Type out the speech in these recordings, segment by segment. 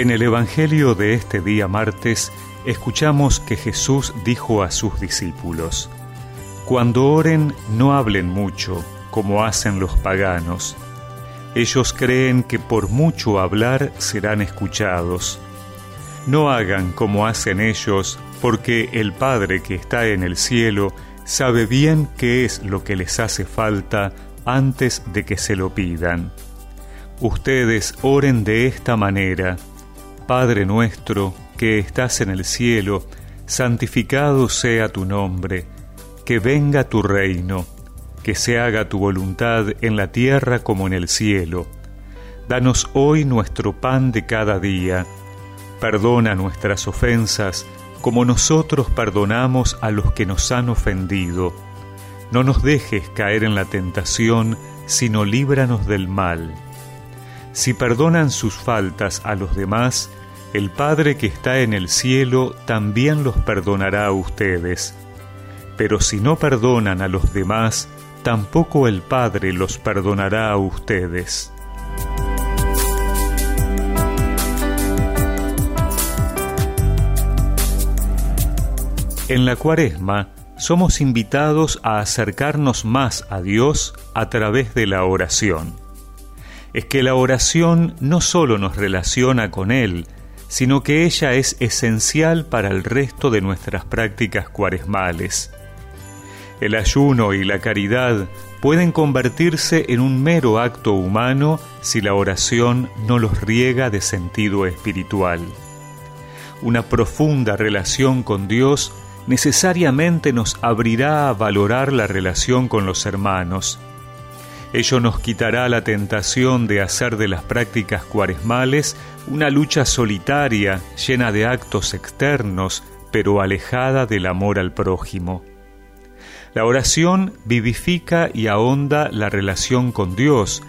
En el Evangelio de este día martes escuchamos que Jesús dijo a sus discípulos, Cuando oren no hablen mucho, como hacen los paganos. Ellos creen que por mucho hablar serán escuchados. No hagan como hacen ellos, porque el Padre que está en el cielo sabe bien qué es lo que les hace falta antes de que se lo pidan. Ustedes oren de esta manera. Padre nuestro, que estás en el cielo, santificado sea tu nombre, que venga tu reino, que se haga tu voluntad en la tierra como en el cielo. Danos hoy nuestro pan de cada día. Perdona nuestras ofensas, como nosotros perdonamos a los que nos han ofendido. No nos dejes caer en la tentación, sino líbranos del mal. Si perdonan sus faltas a los demás, el Padre que está en el cielo también los perdonará a ustedes. Pero si no perdonan a los demás, tampoco el Padre los perdonará a ustedes. En la cuaresma somos invitados a acercarnos más a Dios a través de la oración es que la oración no solo nos relaciona con Él, sino que ella es esencial para el resto de nuestras prácticas cuaresmales. El ayuno y la caridad pueden convertirse en un mero acto humano si la oración no los riega de sentido espiritual. Una profunda relación con Dios necesariamente nos abrirá a valorar la relación con los hermanos, Ello nos quitará la tentación de hacer de las prácticas cuaresmales una lucha solitaria, llena de actos externos, pero alejada del amor al prójimo. La oración vivifica y ahonda la relación con Dios,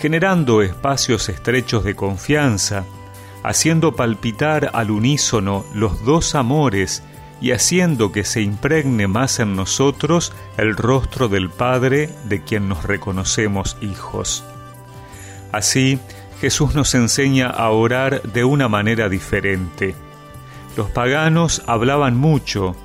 generando espacios estrechos de confianza, haciendo palpitar al unísono los dos amores y haciendo que se impregne más en nosotros el rostro del Padre de quien nos reconocemos hijos. Así, Jesús nos enseña a orar de una manera diferente. Los paganos hablaban mucho,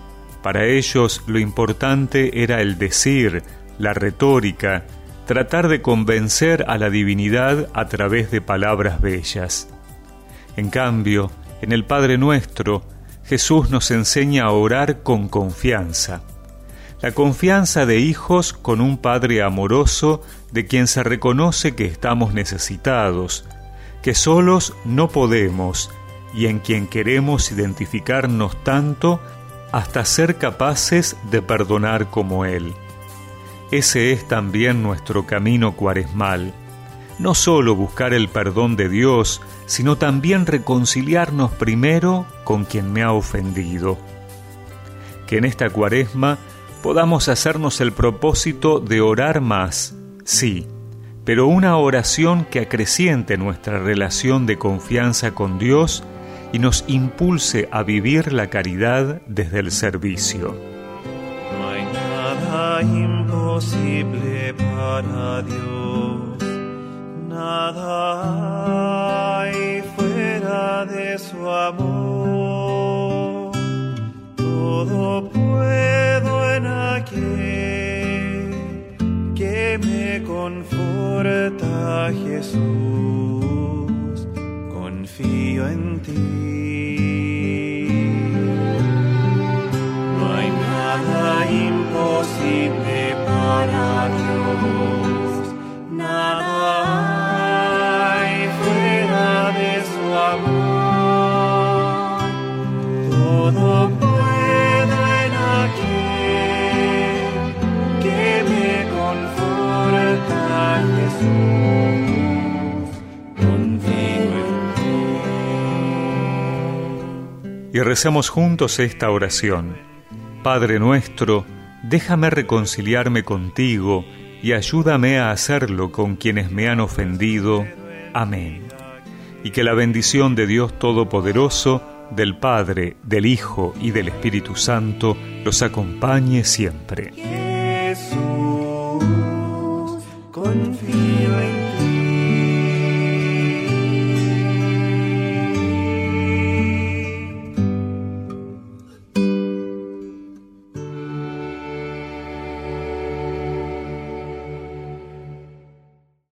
para ellos lo importante era el decir, la retórica, tratar de convencer a la divinidad a través de palabras bellas. En cambio, en el Padre nuestro, Jesús nos enseña a orar con confianza. La confianza de hijos con un Padre amoroso de quien se reconoce que estamos necesitados, que solos no podemos y en quien queremos identificarnos tanto hasta ser capaces de perdonar como Él. Ese es también nuestro camino cuaresmal no solo buscar el perdón de Dios, sino también reconciliarnos primero con quien me ha ofendido. Que en esta cuaresma podamos hacernos el propósito de orar más, sí, pero una oración que acreciente nuestra relación de confianza con Dios y nos impulse a vivir la caridad desde el servicio. No hay nada imposible para Dios nada hay fuera de su amor. Todo puedo en aquel que me conforta, Jesús. Confío en ti. Y recemos juntos esta oración. Padre nuestro, déjame reconciliarme contigo y ayúdame a hacerlo con quienes me han ofendido. Amén. Y que la bendición de Dios Todopoderoso, del Padre, del Hijo y del Espíritu Santo los acompañe siempre. Jesús, con phi anh